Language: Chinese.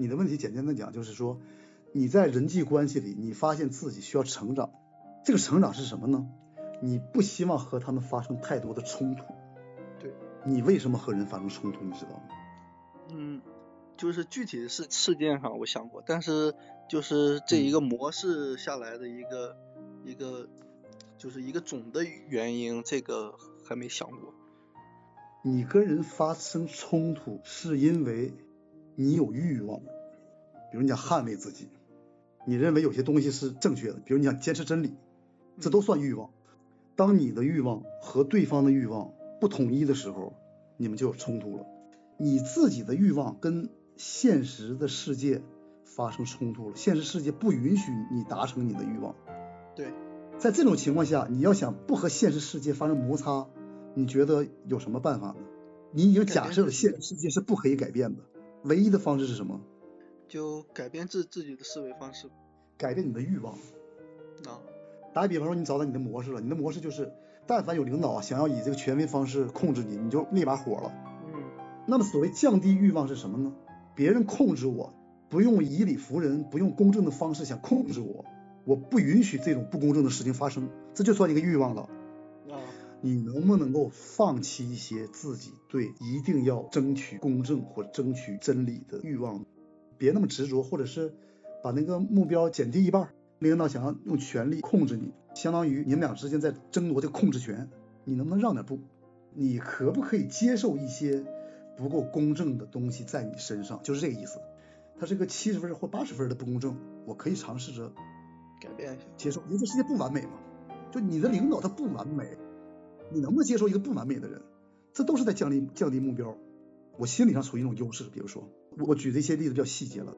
你的问题简单的讲就是说，你在人际关系里，你发现自己需要成长，这个成长是什么呢？你不希望和他们发生太多的冲突。对。你为什么和人发生冲突？你知道吗？嗯，就是具体的事事件上我想过，但是就是这一个模式下来的一个一个就是一个总的原因，这个还没想过。你跟人发生冲突是因为你有欲望，比如你想捍卫自己，你认为有些东西是正确的，比如你想坚持真理，这都算欲望。当你的欲望和对方的欲望不统一的时候，你们就有冲突了。你自己的欲望跟现实的世界发生冲突了，现实世界不允许你达成你的欲望。对，在这种情况下，你要想不和现实世界发生摩擦。你觉得有什么办法呢？你已经假设了现实世界是不可以改变的，唯一的方式是什么？就改变自自己的思维方式，改变你的欲望。啊，打个比方说，你找到你的模式了，你的模式就是，但凡有领导想要以这个权威方式控制你，你就立马火了。嗯。那么所谓降低欲望是什么呢？别人控制我，不用以理服人，不用公正的方式想控制我，我不允许这种不公正的事情发生，这就算一个欲望了。你能不能够放弃一些自己对一定要争取公正或争取真理的欲望？别那么执着，或者是把那个目标减低一半。领导想要用权力控制你，相当于你们俩之间在争夺这个控制权。你能不能让点步？你可不可以接受一些不够公正的东西在你身上？就是这个意思。它是个七十分或八十分的不公正，我可以尝试着改变一下，接受。因为这世界不完美嘛，就你的领导他不完美。你能不能接受一个不完美的人？这都是在降低降低目标。我心理上处于一种优势，比如说，我举的一些例子比较细节了。